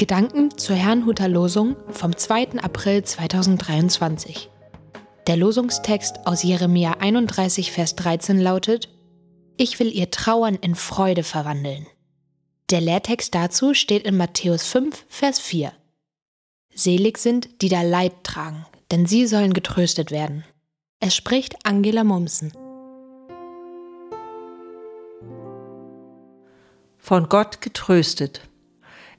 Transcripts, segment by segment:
Gedanken zur Herrnhuter Losung vom 2. April 2023. Der Losungstext aus Jeremia 31, Vers 13 lautet: Ich will ihr Trauern in Freude verwandeln. Der Lehrtext dazu steht in Matthäus 5, Vers 4. Selig sind, die da Leid tragen, denn sie sollen getröstet werden. Es spricht Angela Mumsen. Von Gott getröstet.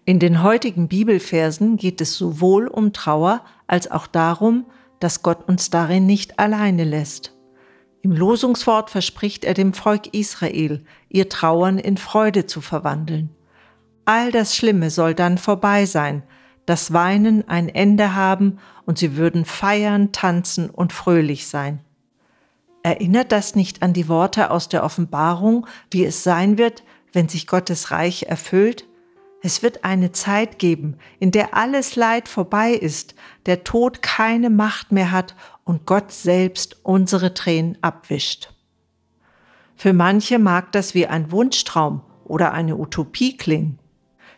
In den heutigen Bibelversen geht es sowohl um Trauer als auch darum, dass Gott uns darin nicht alleine lässt. Im Losungswort verspricht er dem Volk Israel, ihr Trauern in Freude zu verwandeln. All das Schlimme soll dann vorbei sein, das Weinen ein Ende haben und sie würden feiern, tanzen und fröhlich sein. Erinnert das nicht an die Worte aus der Offenbarung, wie es sein wird, wenn sich Gottes Reich erfüllt? Es wird eine Zeit geben, in der alles Leid vorbei ist, der Tod keine Macht mehr hat und Gott selbst unsere Tränen abwischt. Für manche mag das wie ein Wunschtraum oder eine Utopie klingen.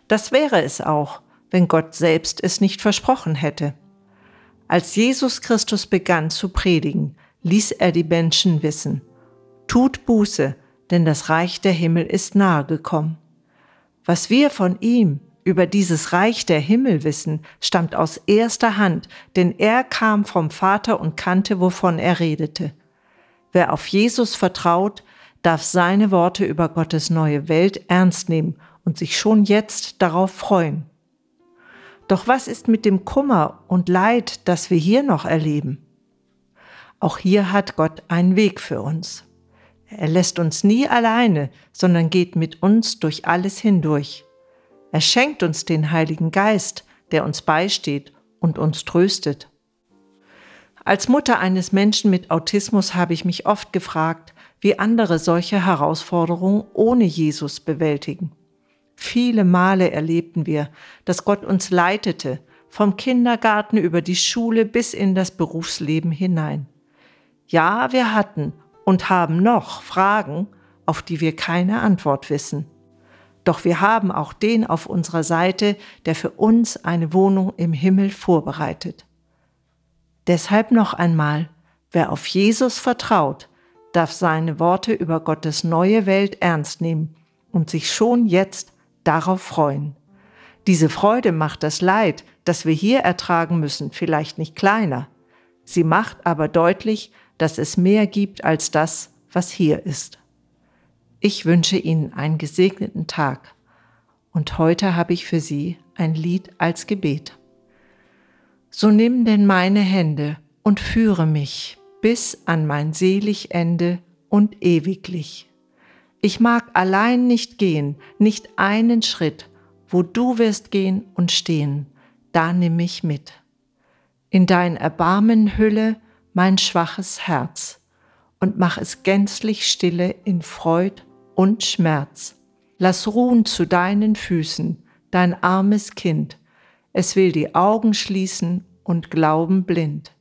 Das wäre es auch, wenn Gott selbst es nicht versprochen hätte. Als Jesus Christus begann zu predigen, ließ er die Menschen wissen, tut Buße, denn das Reich der Himmel ist nahe gekommen. Was wir von ihm über dieses Reich der Himmel wissen, stammt aus erster Hand, denn er kam vom Vater und kannte, wovon er redete. Wer auf Jesus vertraut, darf seine Worte über Gottes neue Welt ernst nehmen und sich schon jetzt darauf freuen. Doch was ist mit dem Kummer und Leid, das wir hier noch erleben? Auch hier hat Gott einen Weg für uns. Er lässt uns nie alleine, sondern geht mit uns durch alles hindurch. Er schenkt uns den Heiligen Geist, der uns beisteht und uns tröstet. Als Mutter eines Menschen mit Autismus habe ich mich oft gefragt, wie andere solche Herausforderungen ohne Jesus bewältigen. Viele Male erlebten wir, dass Gott uns leitete, vom Kindergarten über die Schule bis in das Berufsleben hinein. Ja, wir hatten und haben noch Fragen, auf die wir keine Antwort wissen. Doch wir haben auch den auf unserer Seite, der für uns eine Wohnung im Himmel vorbereitet. Deshalb noch einmal, wer auf Jesus vertraut, darf seine Worte über Gottes neue Welt ernst nehmen und sich schon jetzt darauf freuen. Diese Freude macht das Leid, das wir hier ertragen müssen, vielleicht nicht kleiner. Sie macht aber deutlich, dass es mehr gibt als das, was hier ist. Ich wünsche Ihnen einen gesegneten Tag und heute habe ich für Sie ein Lied als Gebet. So nimm denn meine Hände und führe mich bis an mein selig Ende und ewiglich. Ich mag allein nicht gehen, nicht einen Schritt, wo du wirst gehen und stehen, da nimm mich mit. In dein Erbarmen hülle mein schwaches Herz und mach es gänzlich stille in Freud und Schmerz. Lass ruhen zu deinen Füßen, dein armes Kind, es will die Augen schließen und glauben blind.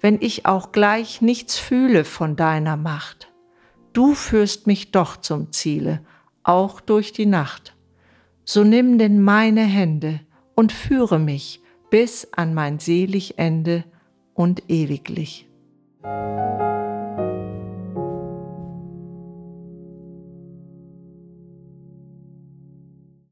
Wenn ich auch gleich nichts fühle von deiner Macht, du führst mich doch zum Ziele, auch durch die Nacht. So nimm denn meine Hände und führe mich bis an mein selig Ende und ewiglich.